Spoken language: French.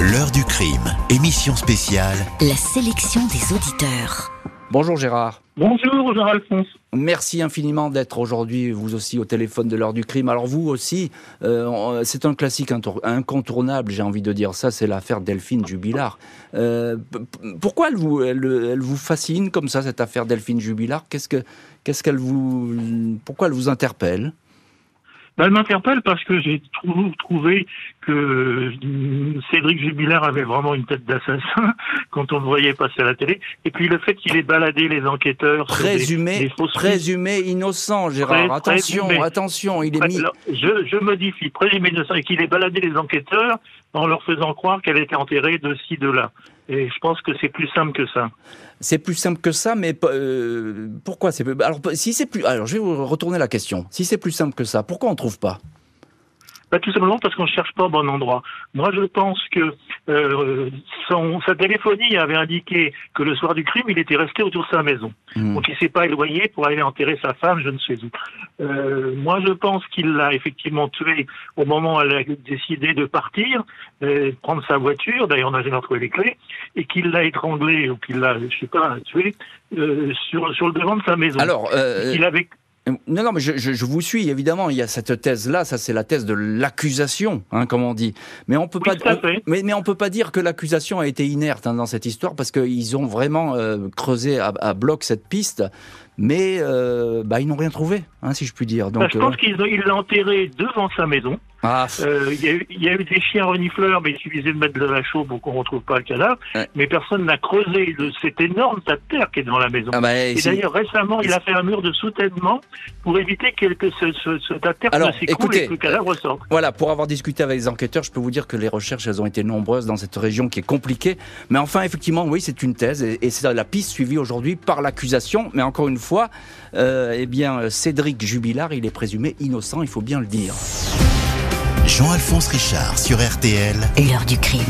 L'heure du crime, émission spéciale. La sélection des auditeurs. Bonjour Gérard. Bonjour Jean-Alphonse. Merci infiniment d'être aujourd'hui, vous aussi, au téléphone de l'heure du crime. Alors vous aussi, euh, c'est un classique incontournable, j'ai envie de dire ça, c'est l'affaire Delphine Jubilard. Euh, pourquoi elle vous, elle, vous, fascine comme ça, cette affaire Delphine Jubilard? Qu'est-ce que, qu'est-ce qu'elle vous, pourquoi elle vous interpelle? Ben, elle m'interpelle parce que j'ai trouvé que Cédric Jubilard avait vraiment une tête d'assassin quand on le voyait passer à la télé. Et puis le fait qu'il ait baladé les enquêteurs. Présumé, présumé innocent, Gérard. attention, attention, il est mis. je, je modifie, présumé innocent, et qu'il ait baladé les enquêteurs en leur faisant croire qu'elle était enterrée de ci, de là. Et je pense que c'est plus simple que ça. C'est plus simple que ça, mais euh, pourquoi c'est alors si c'est plus alors je vais vous retourner la question. Si c'est plus simple que ça, pourquoi on trouve pas? Bah, tout simplement parce qu'on ne cherche pas au bon endroit. Moi, je pense que euh, son, sa téléphonie avait indiqué que le soir du crime, il était resté autour de sa maison. Hmm. Donc, il s'est pas éloigné pour aller enterrer sa femme, je ne sais où. Euh, moi, je pense qu'il l'a effectivement tué au moment où elle a décidé de partir, euh, prendre sa voiture. D'ailleurs, on a jamais trouvé les clés, et qu'il l'a étranglé ou qu'il l'a, je sais pas, tué euh, sur sur le devant de sa maison. Alors, euh, il avait non, non, mais je, vous suis, évidemment. Il y a cette thèse-là, ça c'est la thèse de l'accusation, hein, comme on dit. Mais on peut pas, mais, mais on peut pas dire que l'accusation a été inerte hein, dans cette histoire parce qu'ils ont vraiment euh, creusé à, bloc cette piste, mais euh, bah, ils n'ont rien trouvé, hein, si je puis dire. Donc, je pense euh, qu'ils l'ont enterré devant sa maison. Ah. Euh, il y, a eu des chiens renifleurs, mais il suffisait de mettre de la chaux pour qu'on ne retrouve pas le cadavre. Mais personne n'a creusé cette énorme tas de terre qui est dans la maison. Ah bah, et d'ailleurs, récemment, il a fait un mur de soutènement pour éviter que, ce, ce, tas de terre ne s'écoule et que le cadavre ressorte. Voilà, pour avoir discuté avec les enquêteurs, je peux vous dire que les recherches, elles ont été nombreuses dans cette région qui est compliquée. Mais enfin, effectivement, oui, c'est une thèse et, c'est la piste suivie aujourd'hui par l'accusation. Mais encore une fois, euh, eh bien, Cédric Jubilard, il est présumé innocent, il faut bien le dire. Jean-Alphonse Richard sur RTL. L'heure du crime.